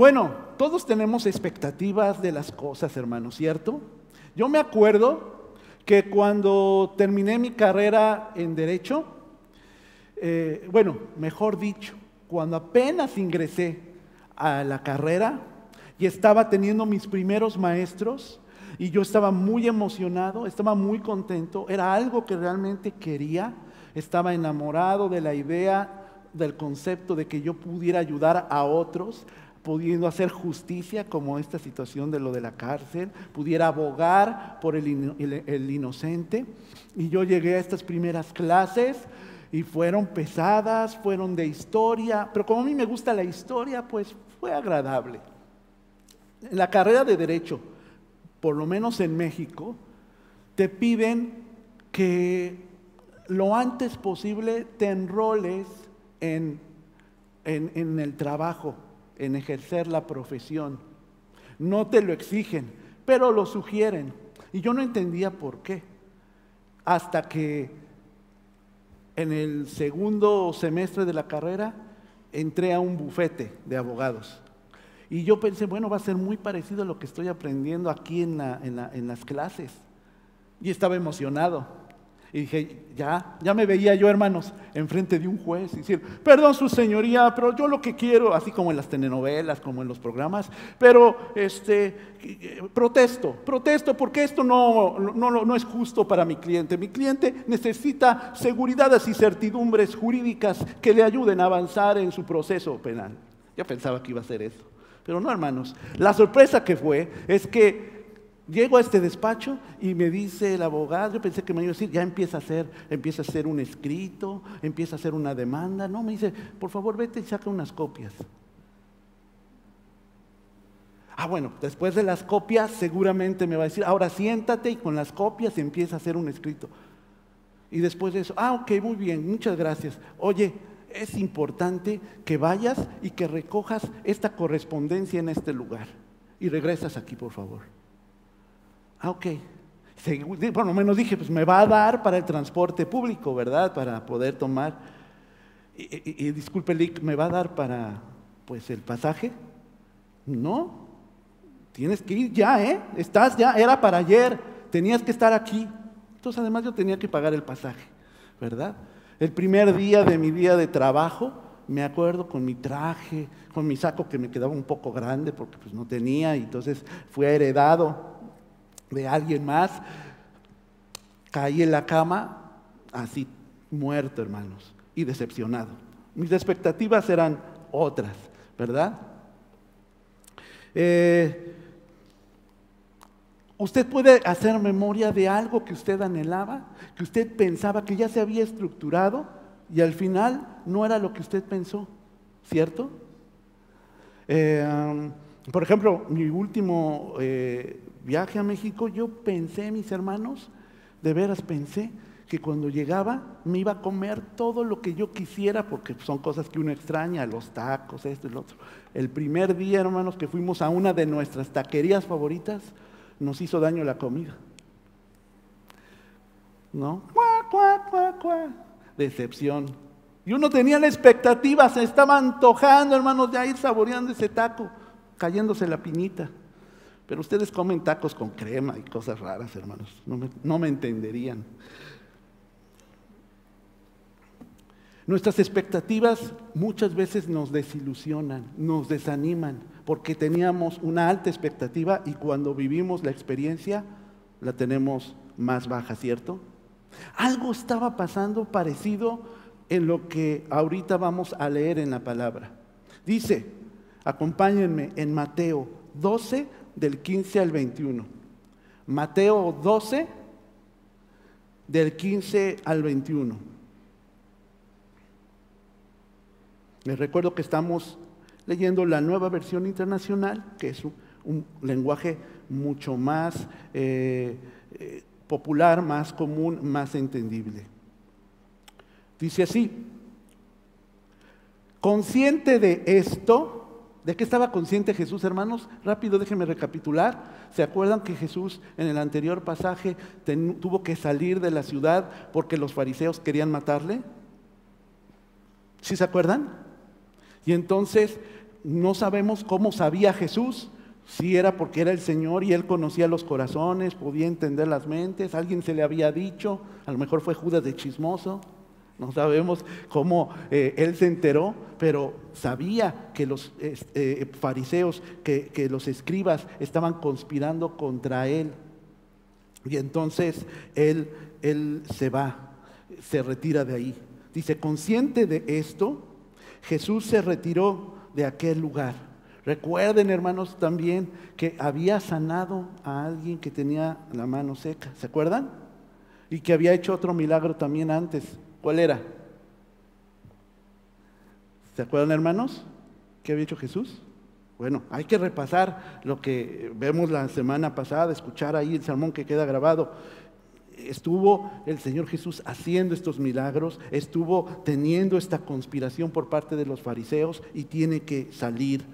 Bueno, todos tenemos expectativas de las cosas, hermanos, ¿cierto? Yo me acuerdo que cuando terminé mi carrera en Derecho, eh, bueno, mejor dicho, cuando apenas ingresé a la carrera y estaba teniendo mis primeros maestros, y yo estaba muy emocionado, estaba muy contento, era algo que realmente quería, estaba enamorado de la idea, del concepto de que yo pudiera ayudar a otros, pudiendo hacer justicia como esta situación de lo de la cárcel, pudiera abogar por el, inocente. Y yo llegué a estas primeras clases y fueron pesadas, fueron de historia, pero como a mí me gusta la historia, pues fue agradable. En la carrera de derecho, por lo menos en México, te piden que lo antes posible te enroles en, en, el trabajo, en ejercer la profesión. No te lo exigen, pero lo sugieren. Y yo no entendía por qué. Hasta que en el segundo semestre de la carrera entré a un bufete de abogados. Y yo pensé, bueno, va a ser muy parecido a lo que estoy aprendiendo aquí en, las clases. Y estaba emocionado. Y dije, ya, ya me veía yo, hermanos, enfrente de un juez y decir, perdón su señoría, pero yo lo que quiero, así como en las telenovelas, como en los programas, pero este, protesto, protesto porque esto no, no, no es justo para mi cliente. Mi cliente necesita seguridades y certidumbres jurídicas que le ayuden a avanzar en su proceso penal. Ya pensaba que iba a ser eso. Pero no, hermanos. La sorpresa que fue es que Llego a este despacho y me dice el abogado, yo pensé que me iba a decir, ya empieza a hacer, empieza a hacer un escrito, empieza a hacer una demanda. No, me dice, por favor vete y saca unas copias. Ah, bueno, después de las copias seguramente me va a decir, ahora siéntate y con las copias empieza a hacer un escrito. Y después de eso, ah, ok, muy bien, muchas gracias. Oye, es importante que vayas y que recojas esta correspondencia en este lugar. Y regresas aquí, por favor. Ah, ok. Por lo menos dije, pues me va a dar para el transporte público, ¿verdad? Para poder tomar. Y, disculpe, Lick, ¿me va a dar para pues el pasaje? No. Tienes que ir ya, ¿eh? Estás ya, era para ayer, tenías que estar aquí. Entonces, además, yo tenía que pagar el pasaje, ¿verdad? El primer día de mi día de trabajo, me acuerdo con mi traje, con mi saco que me quedaba un poco grande porque pues no tenía, y entonces fue heredado de alguien más, caí en la cama así muerto, hermanos, y decepcionado. Mis expectativas eran otras, ¿verdad? Eh, usted puede hacer memoria de algo que usted anhelaba, que usted pensaba que ya se había estructurado y al final no era lo que usted pensó, ¿cierto? Eh, um, por ejemplo, mi último eh, viaje a México, yo pensé, mis hermanos, de veras pensé que cuando llegaba me iba a comer todo lo que yo quisiera, porque son cosas que uno extraña, los tacos, esto y lo otro. El primer día, hermanos, que fuimos a una de nuestras taquerías favoritas, nos hizo daño la comida. ¿No? Decepción. Y uno tenía la expectativa, se estaba antojando, hermanos, de ir saboreando ese taco, cayéndose la piñita. Pero ustedes comen tacos con crema y cosas raras, hermanos. No me, entenderían. Nuestras expectativas muchas veces nos desilusionan, nos desaniman, porque teníamos una alta expectativa y cuando vivimos la experiencia la tenemos más baja, ¿cierto? Algo estaba pasando parecido en lo que ahorita vamos a leer en la palabra. Dice, acompáñenme en Mateo 12, del 15 al 21. Mateo 12, del 15 al 21. Les recuerdo que estamos leyendo la nueva versión internacional, que es un, lenguaje mucho más eh, eh, popular, más común, más entendible. Dice así, consciente de esto, ¿De qué estaba consciente Jesús, hermanos? Rápido, déjenme recapitular. ¿Se acuerdan que Jesús en el anterior pasaje tuvo que salir de la ciudad porque los fariseos querían matarle? ¿Sí se acuerdan? Y entonces, no sabemos cómo sabía Jesús, si era porque era el Señor y él conocía los corazones, podía entender las mentes, alguien se le había dicho, a lo mejor fue Judas de chismoso, no sabemos cómo eh, él se enteró, pero sabía que los eh, fariseos, que, que los escribas estaban conspirando contra él. Y entonces él, él se va, se retira de ahí. Dice, consciente de esto, Jesús se retiró de aquel lugar. Recuerden, hermanos, también que había sanado a alguien que tenía la mano seca. ¿Se acuerdan? Y que había hecho otro milagro también antes. ¿Cuál era? ¿Se acuerdan, hermanos? ¿Qué había hecho Jesús? Bueno, hay que repasar lo que vemos la semana pasada, escuchar ahí el sermón que queda grabado. Estuvo el Señor Jesús haciendo estos milagros, estuvo teniendo esta conspiración por parte de los fariseos y tiene que salir.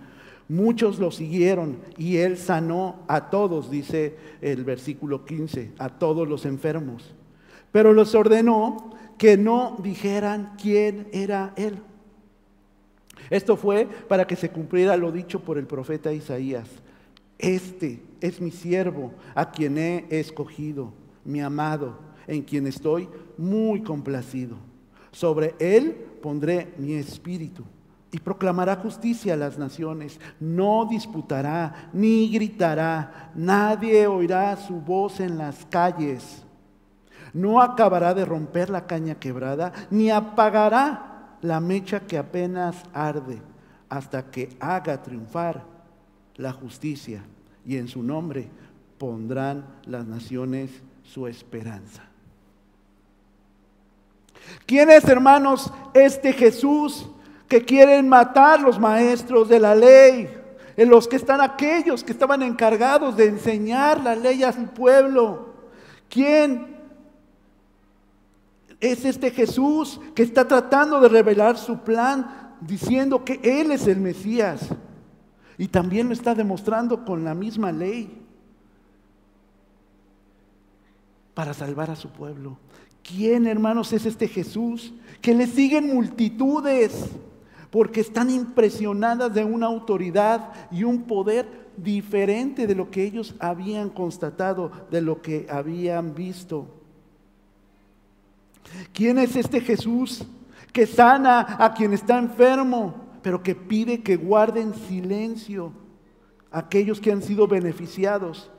Muchos lo siguieron y él sanó a todos, dice el versículo 15, a todos los enfermos. Pero los ordenó que no dijeran quién era él. Esto fue para que se cumpliera lo dicho por el profeta Isaías. Este es mi siervo, a quien he escogido, mi amado, en quien estoy muy complacido. Sobre él pondré mi espíritu y proclamará justicia a las naciones. No disputará ni gritará. Nadie oirá su voz en las calles. No acabará de romper la caña quebrada, ni apagará la mecha que apenas arde, hasta que haga triunfar la justicia. Y en su nombre pondrán las naciones su esperanza. ¿Quién es, hermanos, este Jesús que quieren matar los maestros de la ley? En los que están aquellos que estaban encargados de enseñar la ley a su pueblo. ¿Quién es este Jesús que está tratando de revelar su plan diciendo que Él es el Mesías. Y también lo está demostrando con la misma ley para salvar a su pueblo. ¿Quién, hermanos, es este Jesús? Que le siguen multitudes porque están impresionadas de una autoridad y un poder diferente de lo que ellos habían constatado, de lo que habían visto. ¿Quién es este Jesús que sana a quien está enfermo, pero que pide que guarden silencio aquellos que han sido beneficiados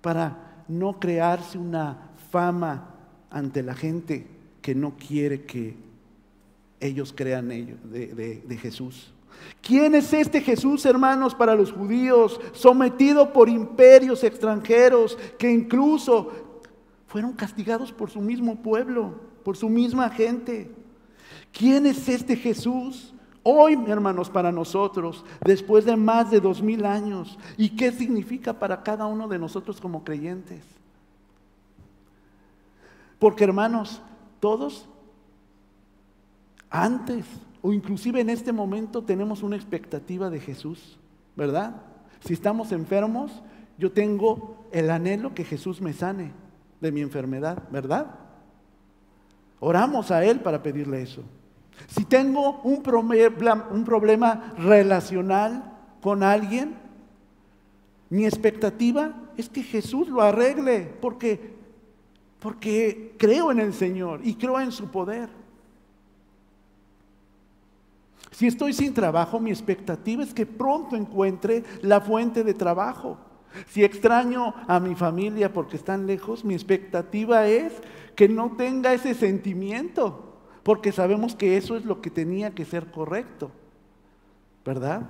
para no crearse una fama ante la gente que no quiere que ellos crean ellos, de, de Jesús? ¿Quién es este Jesús, hermanos, para los judíos, sometido por imperios extranjeros que incluso fueron castigados por su mismo pueblo, por su misma gente. ¿Quién es este Jesús? Hoy, hermanos, para nosotros, después de más de dos mil años, ¿y qué significa para cada uno de nosotros como creyentes? Porque, hermanos, todos, antes o inclusive en este momento, tenemos una expectativa de Jesús, ¿verdad? Si estamos enfermos, yo tengo el anhelo que Jesús me sane de mi enfermedad, ¿verdad? Oramos a Él para pedirle eso. Si tengo un problema, un problema relacional con alguien, mi expectativa es que Jesús lo arregle, porque, porque creo en el Señor y creo en su poder. Si estoy sin trabajo, mi expectativa es que pronto encuentre la fuente de trabajo. Si extraño a mi familia porque están lejos, mi expectativa es que no tenga ese sentimiento, porque sabemos que eso es lo que tenía que ser correcto, ¿verdad?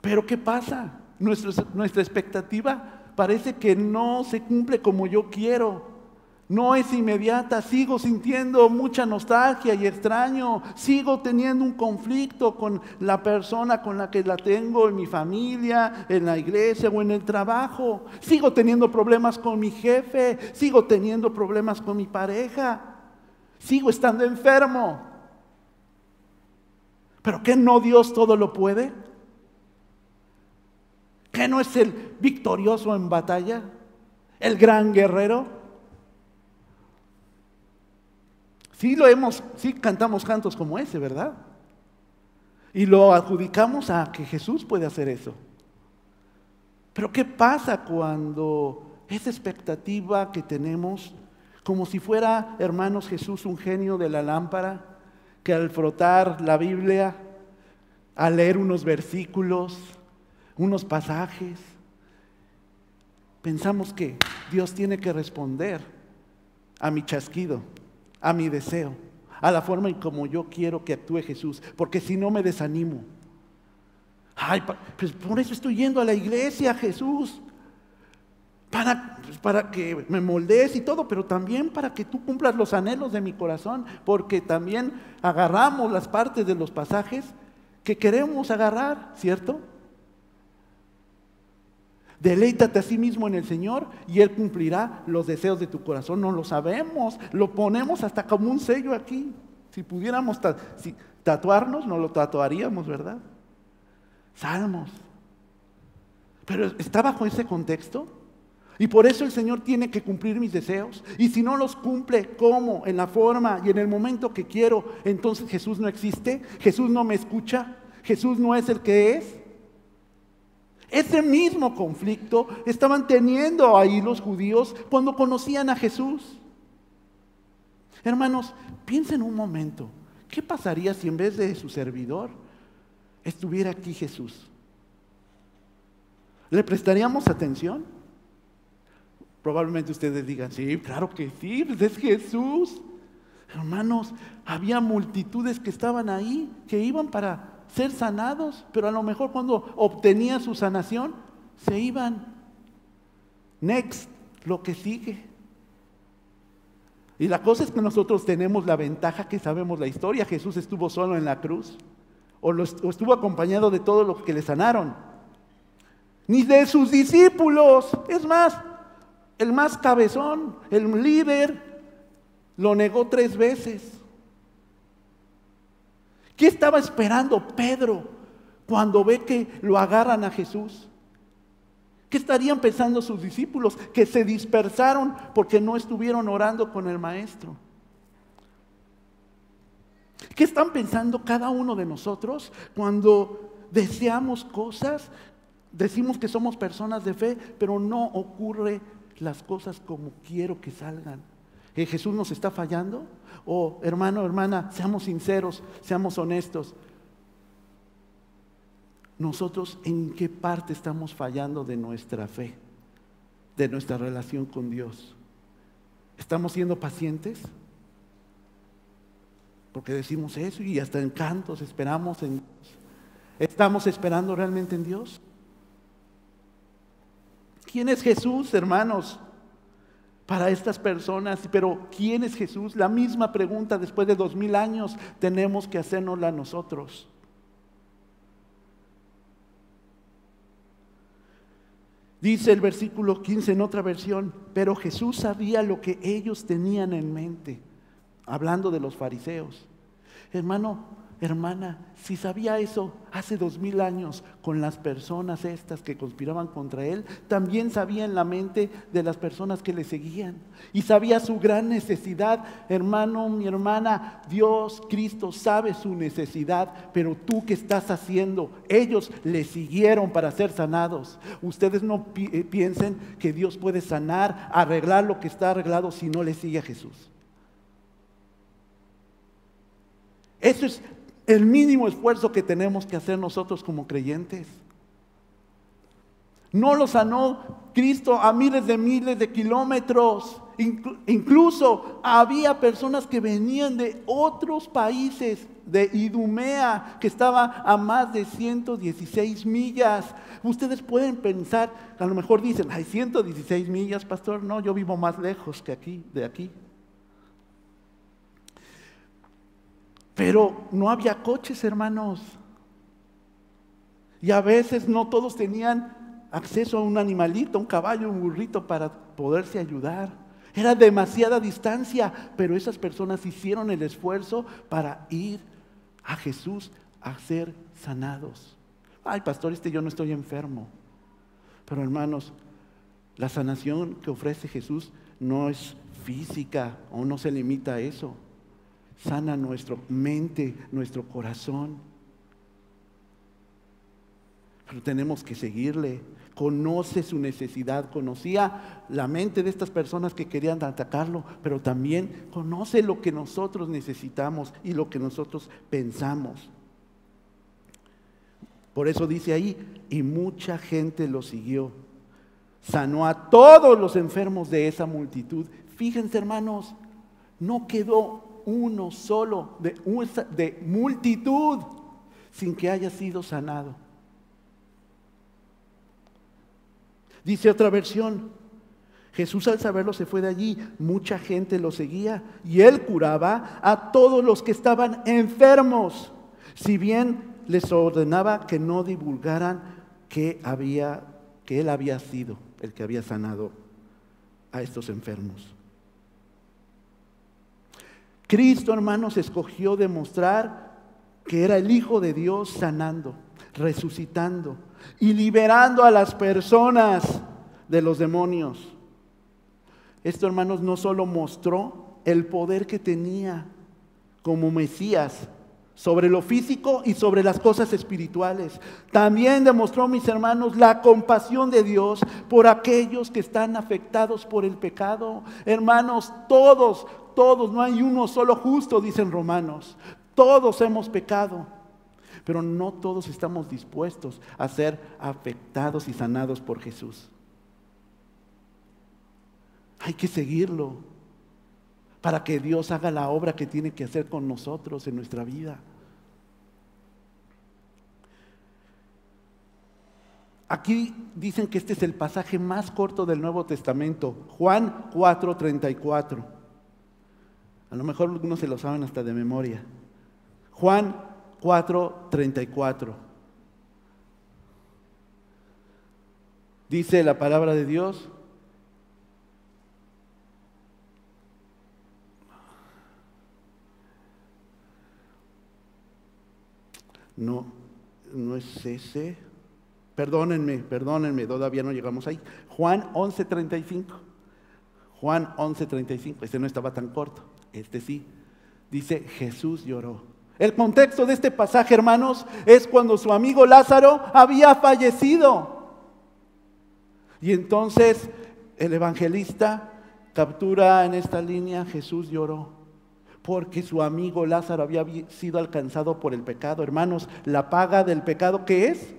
Pero ¿qué pasa? Nuestra, expectativa parece que no se cumple como yo quiero no es inmediata, sigo sintiendo mucha nostalgia y extraño, sigo teniendo un conflicto con la persona con la que la tengo en mi familia, en la iglesia o en el trabajo, sigo teniendo problemas con mi jefe, sigo teniendo problemas con mi pareja, sigo estando enfermo. ¿Pero qué no Dios todo lo puede? ¿Qué no es el victorioso en batalla? ¿El gran guerrero? Sí lo hemos, sí cantamos cantos como ese, ¿verdad? Y lo adjudicamos a que Jesús puede hacer eso. Pero ¿qué pasa cuando esa expectativa que tenemos, como si fuera, hermanos, Jesús un genio de la lámpara, que al frotar la Biblia, al leer unos versículos, unos pasajes, pensamos que Dios tiene que responder a mi chasquido, a mi deseo, a la forma en como yo quiero que actúe Jesús, porque si no me desanimo. Ay, pues por eso estoy yendo a la iglesia, Jesús, para, para que me moldees y todo, pero también para que tú cumplas los anhelos de mi corazón, porque también agarramos las partes de los pasajes que queremos agarrar, ¿cierto? Deleítate a sí mismo en el Señor y Él cumplirá los deseos de tu corazón. No lo sabemos, lo ponemos hasta como un sello aquí. Si pudiéramos tatuarnos, no lo tatuaríamos, ¿verdad? Salmos. Pero está bajo ese contexto. Y por eso el Señor tiene que cumplir mis deseos. Y si no los cumple, ¿cómo? En la forma y en el momento que quiero, entonces Jesús no existe. Jesús no me escucha. Jesús no es el que es. Ese mismo conflicto estaban teniendo ahí los judíos cuando conocían a Jesús. Hermanos, piensen un momento, ¿qué pasaría si en vez de su servidor estuviera aquí Jesús? ¿Le prestaríamos atención? Probablemente ustedes digan, sí, claro que sí, pues es Jesús. Hermanos, había multitudes que estaban ahí, que iban para ser sanados, pero a lo mejor cuando obtenían su sanación, se iban. Next, lo que sigue. Y la cosa es que nosotros tenemos la ventaja que sabemos la historia. Jesús estuvo solo en la cruz o, estuvo acompañado de todo lo que le sanaron. Ni de sus discípulos. Es más, el más cabezón, el líder, lo negó tres veces. ¿Qué estaba esperando Pedro cuando ve que lo agarran a Jesús? ¿Qué estarían pensando sus discípulos? Que se dispersaron porque no estuvieron orando con el maestro. ¿Qué están pensando cada uno de nosotros cuando deseamos cosas? Decimos que somos personas de fe, pero no ocurre las cosas como quiero que salgan. ¿Que Jesús nos está fallando? O hermano, hermana, seamos sinceros, seamos honestos. Nosotros en qué parte estamos fallando de nuestra fe, de nuestra relación con Dios. ¿Estamos siendo pacientes? Porque decimos eso y hasta en cantos esperamos en Dios. ¿Estamos esperando realmente en Dios? ¿Quién es Jesús, hermanos? Para estas personas. Pero ¿quién es Jesús? La misma pregunta después de dos mil años tenemos que hacernosla nosotros. Dice el versículo 15 en otra versión, pero Jesús sabía lo que ellos tenían en mente, hablando de los fariseos. Hermano, Hermana, si sabía eso hace dos mil años con las personas estas que conspiraban contra él, también sabía en la mente de las personas que le seguían. Y sabía su gran necesidad. Hermano, mi hermana, Dios, Cristo sabe su necesidad, pero tú qué estás haciendo? Ellos le siguieron para ser sanados. Ustedes no eh, piensen que Dios puede sanar, arreglar lo que está arreglado si no le sigue a Jesús. Eso es el mínimo esfuerzo que tenemos que hacer nosotros como creyentes. No lo sanó Cristo a miles de miles de kilómetros. Incluso había personas que venían de otros países, de Idumea, que estaba a más de 116 millas. Ustedes pueden pensar, a lo mejor dicen, hay 116 millas, pastor. No, yo vivo más lejos que aquí, de aquí. Pero no había coches, hermanos. Y a veces no todos tenían acceso a un animalito, un caballo, un burrito para poderse ayudar. Era demasiada distancia, pero esas personas hicieron el esfuerzo para ir a Jesús a ser sanados. Ay, pastor, este yo no estoy enfermo. Pero hermanos, la sanación que ofrece Jesús no es física o no se limita a eso sana nuestra mente, nuestro corazón. pero tenemos que seguirle. Conoce su necesidad, conocía la mente de estas personas que querían atacarlo, pero también conoce lo que nosotros necesitamos y lo que nosotros pensamos. Por eso dice ahí, y mucha gente lo siguió. Sanó a todos los enfermos de esa multitud. Fíjense hermanos, no quedó uno solo de, de multitud sin que haya sido sanado. Dice otra versión, Jesús al saberlo se fue de allí, mucha gente lo seguía y él curaba a todos los que estaban enfermos, si bien les ordenaba que no divulgaran que había que él había sido el que había sanado a estos enfermos. Cristo, hermanos, escogió demostrar que era el Hijo de Dios sanando, resucitando y liberando a las personas de los demonios. Esto, hermanos, no solo mostró el poder que tenía como Mesías sobre lo físico y sobre las cosas espirituales. También demostró, mis hermanos, la compasión de Dios por aquellos que están afectados por el pecado. Hermanos, todos, todos, no hay uno solo justo, dicen romanos. Todos hemos pecado. Pero no todos estamos dispuestos a ser afectados y sanados por Jesús. Hay que seguirlo para que Dios haga la obra que tiene que hacer con nosotros en nuestra vida. Aquí dicen que este es el pasaje más corto del Nuevo Testamento, Juan 4:34. A lo mejor algunos se lo saben hasta de memoria. Juan 4:34. Dice la palabra de Dios. No, no es ese. Perdónenme, perdónenme, todavía no llegamos ahí. Juan 11:35. Juan 11:35. Este no estaba tan corto, este sí. Dice, Jesús lloró. El contexto de este pasaje, hermanos, es cuando su amigo Lázaro había fallecido. Y entonces el evangelista captura en esta línea, Jesús lloró, porque su amigo Lázaro había sido alcanzado por el pecado. Hermanos, la paga del pecado, ¿qué es?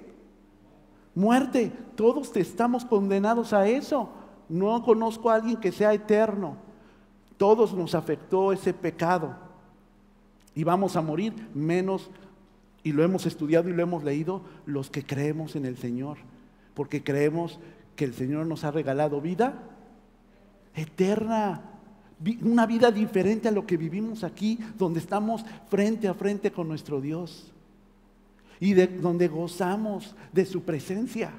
Muerte. Todos estamos condenados a eso. No conozco a alguien que sea eterno. Todos nos afectó ese pecado. Y vamos a morir, menos, y lo hemos estudiado y lo hemos leído, los que creemos en el Señor, porque creemos que el Señor nos ha regalado vida eterna, una vida diferente a lo que vivimos aquí, donde estamos frente a frente con nuestro Dios. Y de, donde gozamos de su presencia.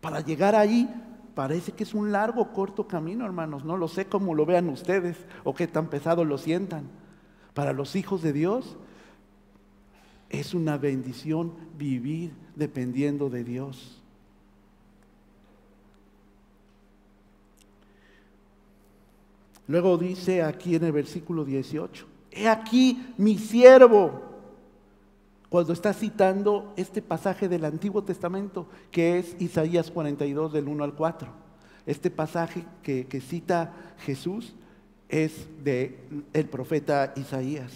Para llegar ahí parece que es un largo, corto camino, hermanos. No lo sé cómo lo vean ustedes o qué tan pesado lo sientan. Para los hijos de Dios es una bendición vivir dependiendo de Dios. Luego dice aquí en el versículo 18, he aquí mi siervo, cuando está citando este pasaje del Antiguo Testamento, que es Isaías 42 del 1 al 4. Este pasaje que, cita Jesús es de el profeta Isaías.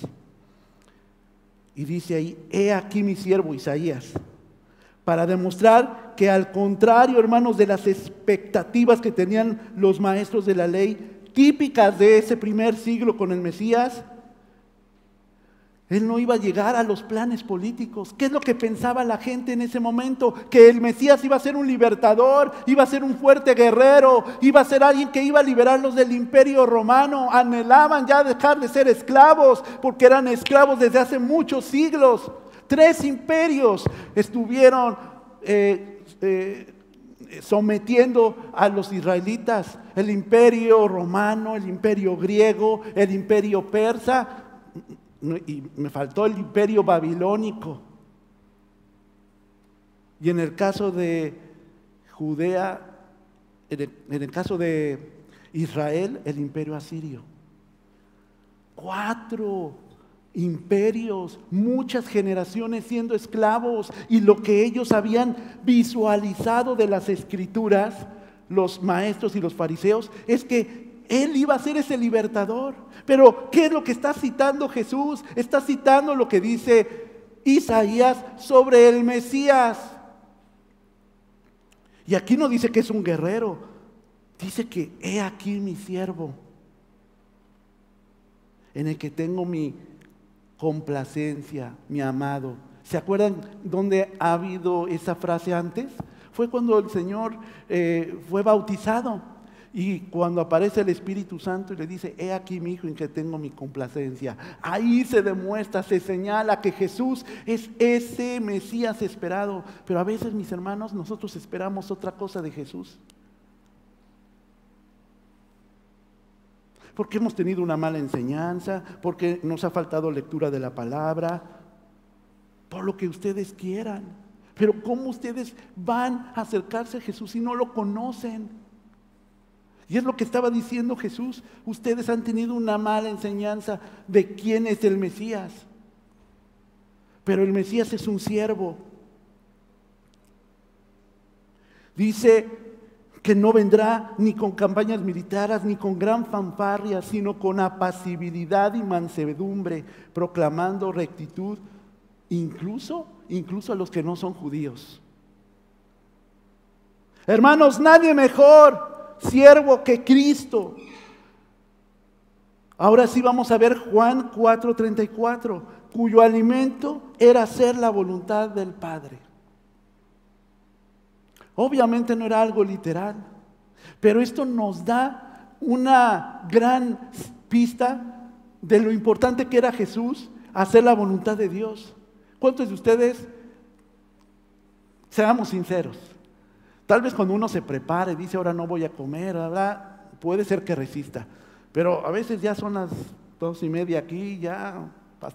Y dice ahí, he aquí mi siervo Isaías, para demostrar que al contrario, hermanos, de las expectativas que tenían los maestros de la ley, típicas de ese primer siglo con el Mesías, él no iba a llegar a los planes políticos. ¿Qué es lo que pensaba la gente en ese momento? Que el Mesías iba a ser un libertador, iba a ser un fuerte guerrero, iba a ser alguien que iba a liberarlos del imperio romano. Anhelaban ya dejar de ser esclavos, porque eran esclavos desde hace muchos siglos. Tres imperios estuvieron eh, eh, sometiendo a los israelitas. El imperio romano, el imperio griego, el imperio persa y me faltó el imperio babilónico. Y en el caso de Judea, en el, caso de Israel, el imperio asirio. Cuatro imperios, muchas generaciones siendo esclavos y lo que ellos habían visualizado de las escrituras, los maestros y los fariseos, es que él iba a ser ese libertador. Pero ¿qué es lo que está citando Jesús? Está citando lo que dice Isaías sobre el Mesías. Y aquí no dice que es un guerrero, dice que he aquí mi siervo, en el que tengo mi complacencia, mi amado. ¿Se acuerdan dónde ha habido esa frase antes? Fue cuando el Señor eh, fue bautizado y cuando aparece el Espíritu Santo y le dice, he aquí mi hijo en que tengo mi complacencia. Ahí se demuestra, se señala que Jesús es ese Mesías esperado. Pero a veces, mis hermanos, nosotros esperamos otra cosa de Jesús. porque hemos tenido una mala enseñanza, porque nos ha faltado lectura de la palabra, por lo que ustedes quieran. Pero ¿cómo ustedes van a acercarse a Jesús si no lo conocen? Y es lo que estaba diciendo Jesús. Ustedes han tenido una mala enseñanza de quién es el Mesías. Pero el Mesías es un siervo. Dice que no vendrá ni con campañas militares, ni con gran fanfarria, sino con apacibilidad y mansedumbre, proclamando rectitud, incluso, incluso a los que no son judíos. Hermanos, nadie mejor siervo que Cristo. Ahora sí vamos a ver Juan 4:34, cuyo alimento era hacer la voluntad del Padre. Obviamente no era algo literal, pero esto nos da una gran pista de lo importante que era Jesús hacer la voluntad de Dios. ¿Cuántos de ustedes, seamos sinceros, tal vez cuando uno se prepara y dice ahora no voy a comer, puede ser que resista, pero a veces ya son las dos y media aquí, ya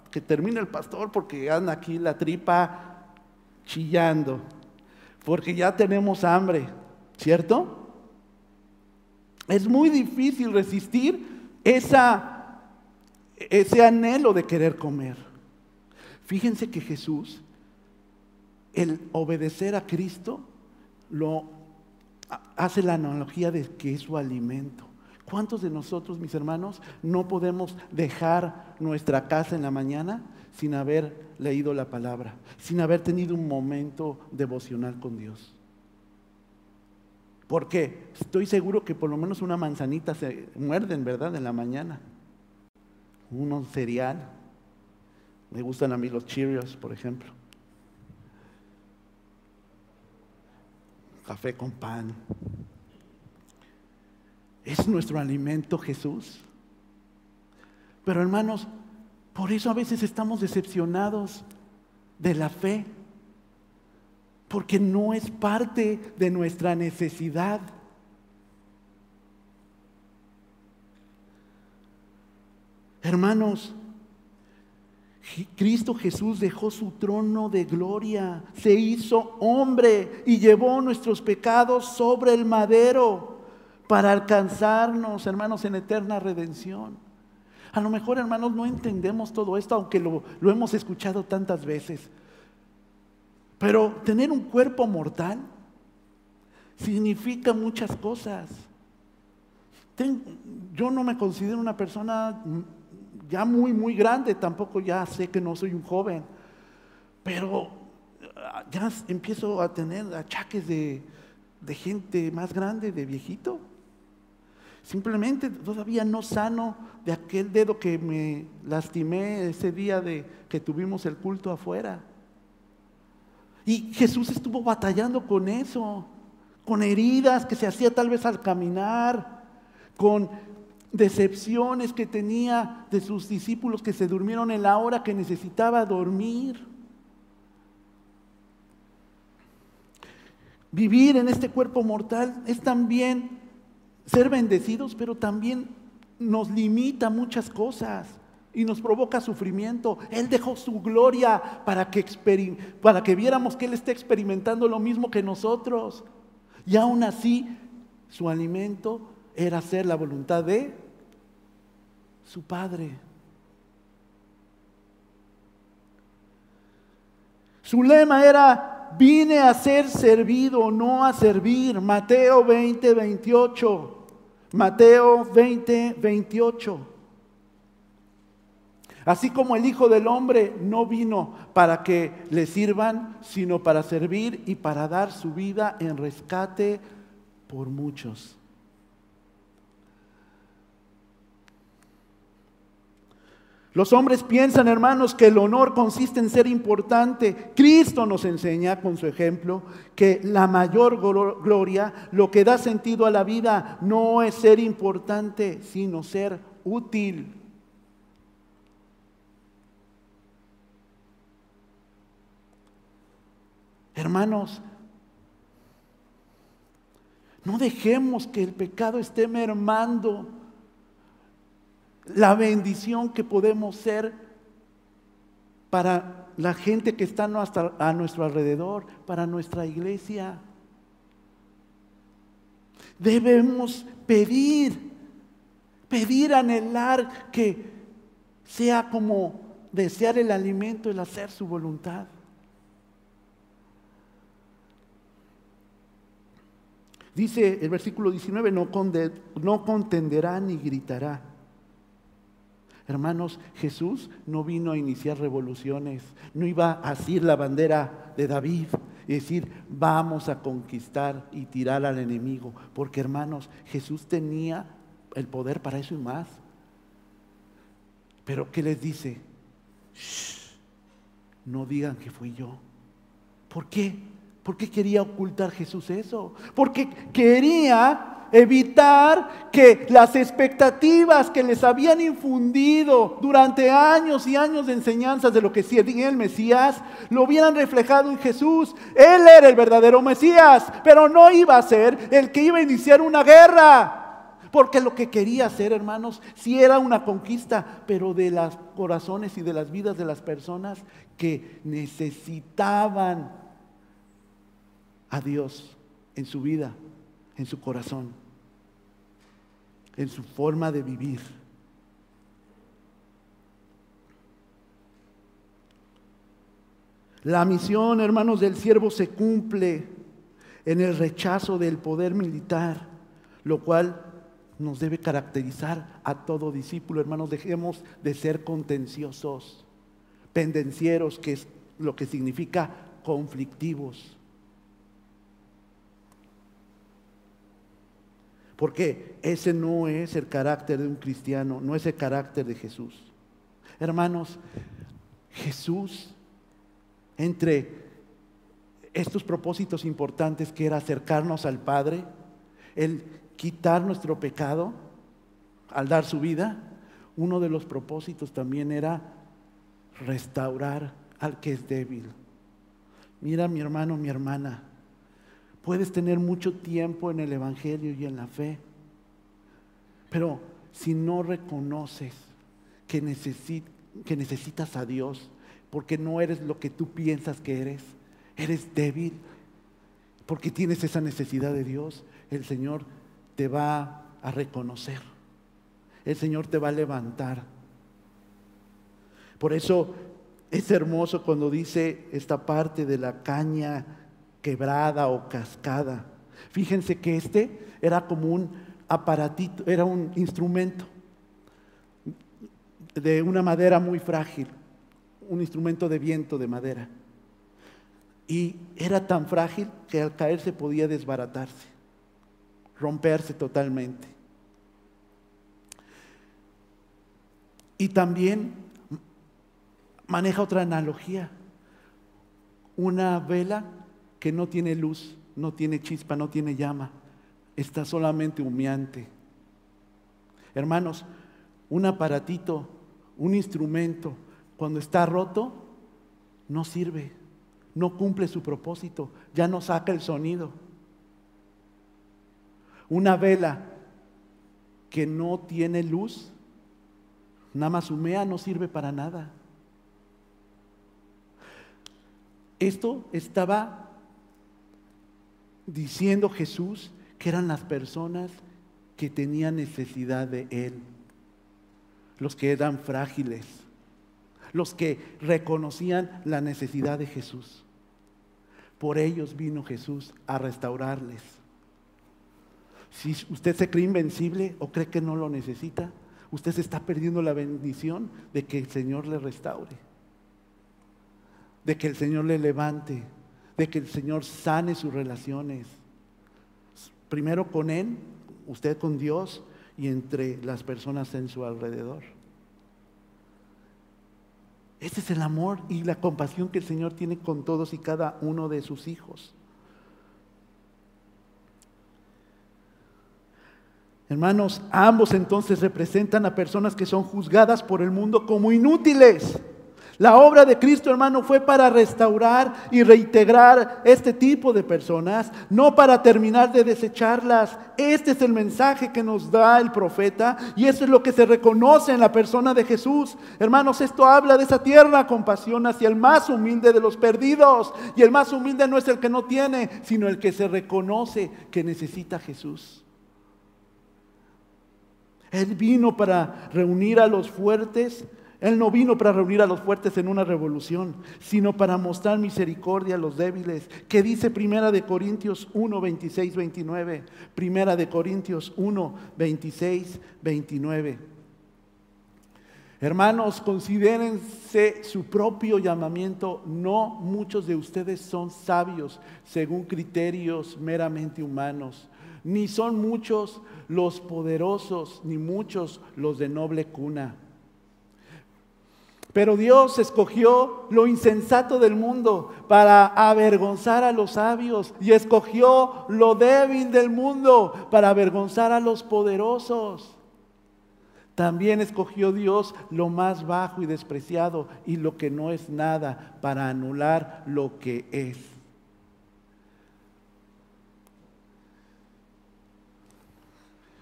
que termine el pastor porque anda aquí la tripa chillando porque ya tenemos hambre, ¿cierto? Es muy difícil resistir esa, ese anhelo de querer comer. Fíjense que Jesús, el obedecer a Cristo, lo hace la analogía de que es su alimento. ¿Cuántos de nosotros, mis hermanos, no podemos dejar nuestra casa en la mañana sin haber leído la palabra, sin haber tenido un momento devocional con Dios? Porque estoy seguro que por lo menos una manzanita se muerden, ¿verdad? En la mañana. Uno cereal. Me gustan a mí los Cheerios, por ejemplo. Café con pan. Es nuestro alimento Jesús. Pero hermanos, por eso a veces estamos decepcionados de la fe, porque no es parte de nuestra necesidad. Hermanos, Cristo Jesús dejó su trono de gloria, se hizo hombre y llevó nuestros pecados sobre el madero para alcanzarnos, hermanos, en eterna redención. A lo mejor, hermanos, no entendemos todo esto, aunque lo, hemos escuchado tantas veces. Pero tener un cuerpo mortal significa muchas cosas. yo no me considero una persona ya muy, muy grande, tampoco ya sé que no soy un joven, pero ah, ya empiezo a tener achaques de, de gente más grande, de viejito. Simplemente todavía no sano de aquel dedo que me lastimé ese día de que tuvimos el culto afuera. Y Jesús estuvo batallando con eso, con heridas que se hacía tal vez al caminar, con decepciones que tenía de sus discípulos que se durmieron en la hora que necesitaba dormir. Vivir en este cuerpo mortal es también ser bendecidos, pero también nos limita muchas cosas y nos provoca sufrimiento. Él dejó su gloria para que, que viéramos que Él está experimentando lo mismo que nosotros. Y aún así, su alimento era hacer la voluntad de su Padre. Su lema era, vine a ser servido, no a servir. Mateo 20, 28. Mateo 20, 28. Así como el Hijo del Hombre no vino para que le sirvan, sino para servir y para dar su vida en rescate por muchos. Los hombres piensan, hermanos, que el honor consiste en ser importante. Cristo nos enseña con su ejemplo que la mayor gloria, lo que da sentido a la vida, no es ser importante, sino ser útil. Hermanos, no dejemos que el pecado esté mermando la bendición que podemos ser para la gente que está a nuestro alrededor, para nuestra iglesia. Debemos pedir, pedir, anhelar que sea como desear el alimento, el hacer su voluntad. Dice el versículo 19, no, contenderá ni gritará. Hermanos, Jesús no vino a iniciar revoluciones, no iba a asir la bandera de David y decir, vamos a conquistar y tirar al enemigo, porque hermanos, Jesús tenía el poder para eso y más. Pero ¿qué les dice? no digan que fui yo. ¿Por qué? ¿Por qué quería ocultar Jesús eso? Porque quería evitar que las expectativas que les habían infundido durante años y años de enseñanzas de lo que sería el Mesías, lo hubieran reflejado en Jesús. Él era el verdadero Mesías, pero no iba a ser el que iba a iniciar una guerra. Porque lo que quería hacer, hermanos, sí era una conquista, pero de los corazones y de las vidas de las personas que necesitaban a Dios en su vida, en su corazón, en su forma de vivir. La misión, hermanos, del siervo se cumple en el rechazo del poder militar, lo cual nos debe caracterizar a todo discípulo. Hermanos, dejemos de ser contenciosos, pendencieros, que es lo que significa conflictivos. Porque ese no es el carácter de un cristiano, no es el carácter de Jesús. Hermanos, Jesús, entre estos propósitos importantes que era acercarnos al Padre, el quitar nuestro pecado al dar su vida, uno de los propósitos también era restaurar al que es débil. Mira mi hermano, mi hermana, Puedes tener mucho tiempo en el Evangelio y en la fe, pero si no reconoces que, necesitas a Dios, porque no eres lo que tú piensas que eres, eres débil, porque tienes esa necesidad de Dios, el Señor te va a reconocer, el Señor te va a levantar. Por eso es hermoso cuando dice esta parte de la caña quebrada o cascada. Fíjense que este era como un aparatito, era un instrumento de una madera muy frágil, un instrumento de viento de madera. Y era tan frágil que al caerse podía desbaratarse, romperse totalmente. Y también maneja otra analogía. Una vela que no tiene luz, no tiene chispa, no tiene llama, está solamente humeante. Hermanos, un aparatito, un instrumento, cuando está roto, no sirve, no cumple su propósito, ya no saca el sonido. Una vela que no tiene luz, nada más humea, no sirve para nada. Esto estaba diciendo Jesús que eran las personas que tenían necesidad de Él, los que eran frágiles. los que reconocían la necesidad de Jesús. Por ellos vino Jesús a restaurarles. Si usted se cree invencible o cree que no lo necesita, usted se está perdiendo la bendición de que el Señor le restaure, de que el Señor le levante, de que el Señor sane sus relaciones. Primero con Él, usted con Dios y entre las personas en su alrededor. Ese es el amor y la compasión que el Señor tiene con todos y cada uno de sus hijos. Hermanos, ambos entonces representan a personas que son juzgadas por el mundo como inútiles. La obra de Cristo, hermano, fue para restaurar y reintegrar este tipo de personas, no para terminar de desecharlas. Este es el mensaje que nos da el profeta y eso es lo que se reconoce en la persona de Jesús. Hermanos, esto habla de esa tierna compasión hacia el más humilde de los perdidos. Y el más humilde no es el que no tiene, sino el que se reconoce que necesita Jesús. Él vino para reunir a los fuertes él no vino para reunir a los fuertes en una revolución, sino para mostrar misericordia a los débiles. ¿Qué dice Primera de Corintios 1, 26, 29? Primera de Corintios 1, 26, 29. Hermanos, considérense su propio llamamiento. No muchos de ustedes son sabios según criterios meramente humanos, ni son muchos los poderosos, ni muchos los de noble cuna. Pero Dios escogió lo insensato del mundo para avergonzar a los sabios y escogió lo débil del mundo para avergonzar a los poderosos. También escogió Dios lo más bajo y despreciado y lo que no es nada para anular lo que es.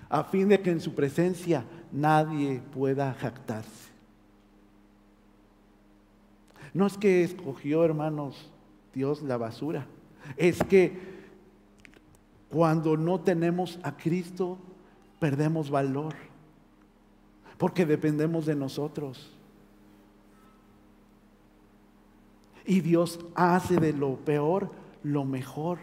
A fin de que en su presencia nadie pueda jactarse. No es que escogió, hermanos, Dios la basura. Es que cuando no tenemos a Cristo, perdemos valor. Porque dependemos de nosotros. Y Dios hace de lo peor lo mejor.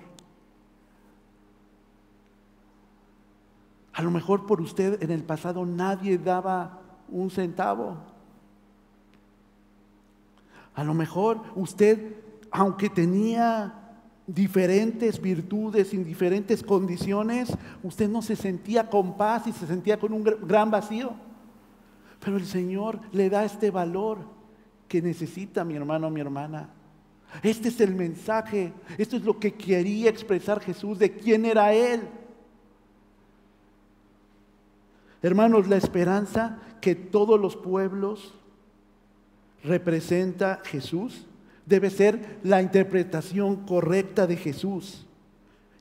A lo mejor por usted en el pasado nadie daba un centavo. A lo mejor usted, aunque tenía diferentes virtudes, en diferentes condiciones, usted no se sentía con paz y se sentía con un gran vacío. Pero el Señor le da este valor que necesita mi hermano, mi hermana. Este es el mensaje, esto es lo que quería expresar Jesús de quién era Él. Hermanos, la esperanza que todos los pueblos representa Jesús debe ser la interpretación correcta de Jesús,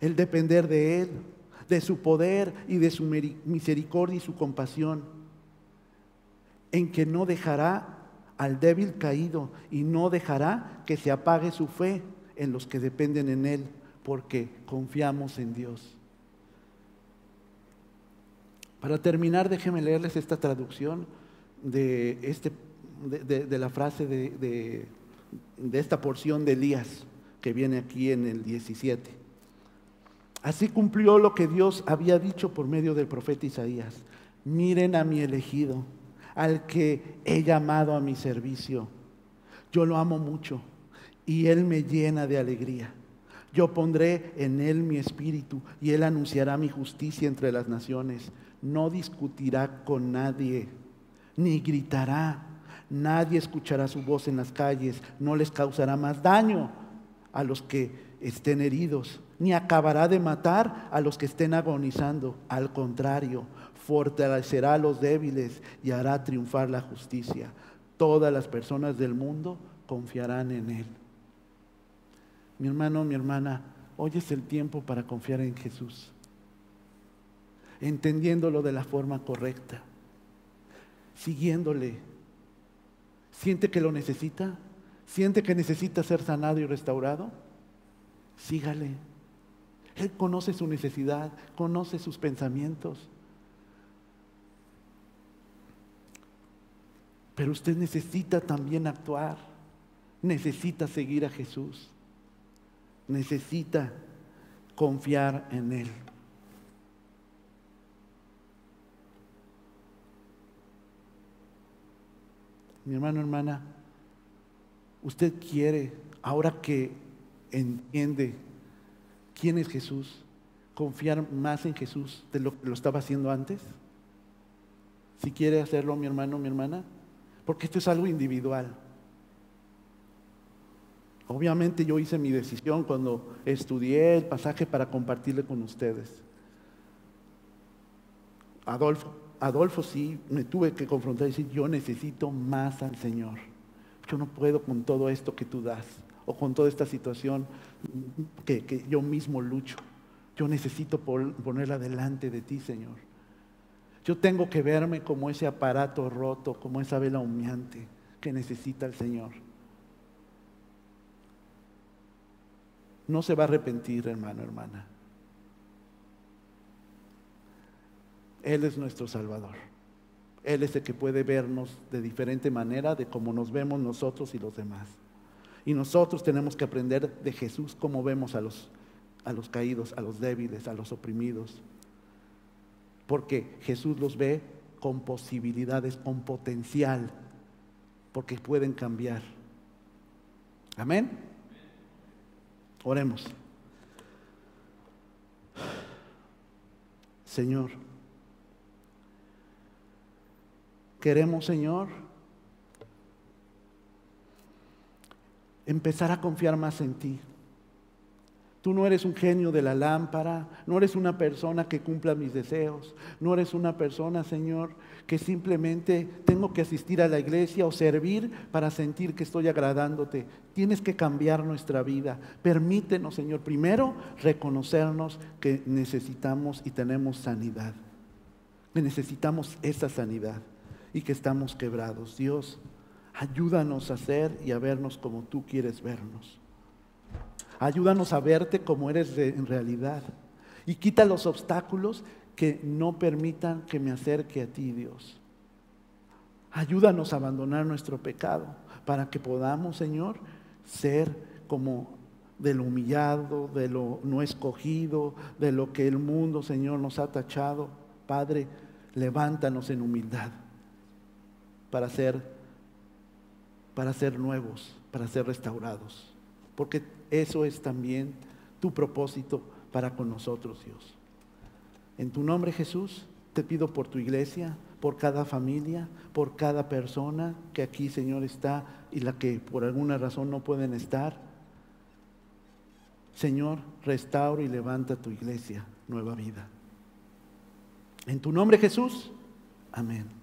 el depender de Él, de su poder y de su misericordia y su compasión, en que no dejará al débil caído y no dejará que se apague su fe en los que dependen en Él, porque confiamos en Dios. Para terminar, déjenme leerles esta traducción de este de, la frase de, de esta porción de Elías que viene aquí en el 17. Así cumplió lo que Dios había dicho por medio del profeta Isaías. Miren a mi elegido, al que he llamado a mi servicio. Yo lo amo mucho y él me llena de alegría. Yo pondré en él mi espíritu y él anunciará mi justicia entre las naciones. No discutirá con nadie, ni gritará Nadie escuchará su voz en las calles, no les causará más daño a los que estén heridos, ni acabará de matar a los que estén agonizando. Al contrario, fortalecerá a los débiles y hará triunfar la justicia. Todas las personas del mundo confiarán en Él. Mi hermano, mi hermana, hoy es el tiempo para confiar en Jesús, entendiéndolo de la forma correcta, siguiéndole ¿Siente que lo necesita? ¿Siente que necesita ser sanado y restaurado? Sígale. Él conoce su necesidad, conoce sus pensamientos. Pero usted necesita también actuar, necesita seguir a Jesús, necesita confiar en Él. Mi hermano, hermana, usted quiere, ahora que entiende quién es Jesús, confiar más en Jesús de lo que lo estaba haciendo antes. Si quiere hacerlo, mi hermano, mi hermana, porque esto es algo individual. Obviamente yo hice mi decisión cuando estudié el pasaje para compartirle con ustedes. Adolfo, Adolfo sí me tuve que confrontar y decir, yo necesito más al Señor. Yo no puedo con todo esto que tú das o con toda esta situación que, yo mismo lucho. Yo necesito ponerla delante de ti, Señor. Yo tengo que verme como ese aparato roto, como esa vela humeante que necesita el Señor. No se va a arrepentir, hermano, hermana. Él es nuestro Salvador. Él es el que puede vernos de diferente manera de cómo nos vemos nosotros y los demás. Y nosotros tenemos que aprender de Jesús cómo vemos a los, a los caídos, a los débiles, a los oprimidos. Porque Jesús los ve con posibilidades, con potencial, porque pueden cambiar. Amén. Oremos. Señor, queremos, Señor, empezar a confiar más en ti. Tú no eres un genio de la lámpara, no eres una persona que cumpla mis deseos, no eres una persona, Señor, que simplemente tengo que asistir a la iglesia o servir para sentir que estoy agradándote. Tienes que cambiar nuestra vida. Permítenos, Señor, primero reconocernos que necesitamos y tenemos sanidad. Que necesitamos esa sanidad y que estamos quebrados. Dios, ayúdanos a ser y a vernos como tú quieres vernos. Ayúdanos a verte como eres en realidad. Y quita los obstáculos que no permitan que me acerque a ti, Dios. Ayúdanos a abandonar nuestro pecado para que podamos, Señor, ser como de lo humillado, de lo no escogido, de lo que el mundo, Señor, nos ha tachado. Padre, levántanos en humildad para ser para ser nuevos, para ser restaurados. Porque eso es también tu propósito para con nosotros, Dios. En tu nombre, Jesús, te pido por tu iglesia, por cada familia, por cada persona que aquí, Señor, está y la que por alguna razón no pueden estar. Señor, restaura y levanta tu iglesia, nueva vida. En tu nombre, Jesús. Amén.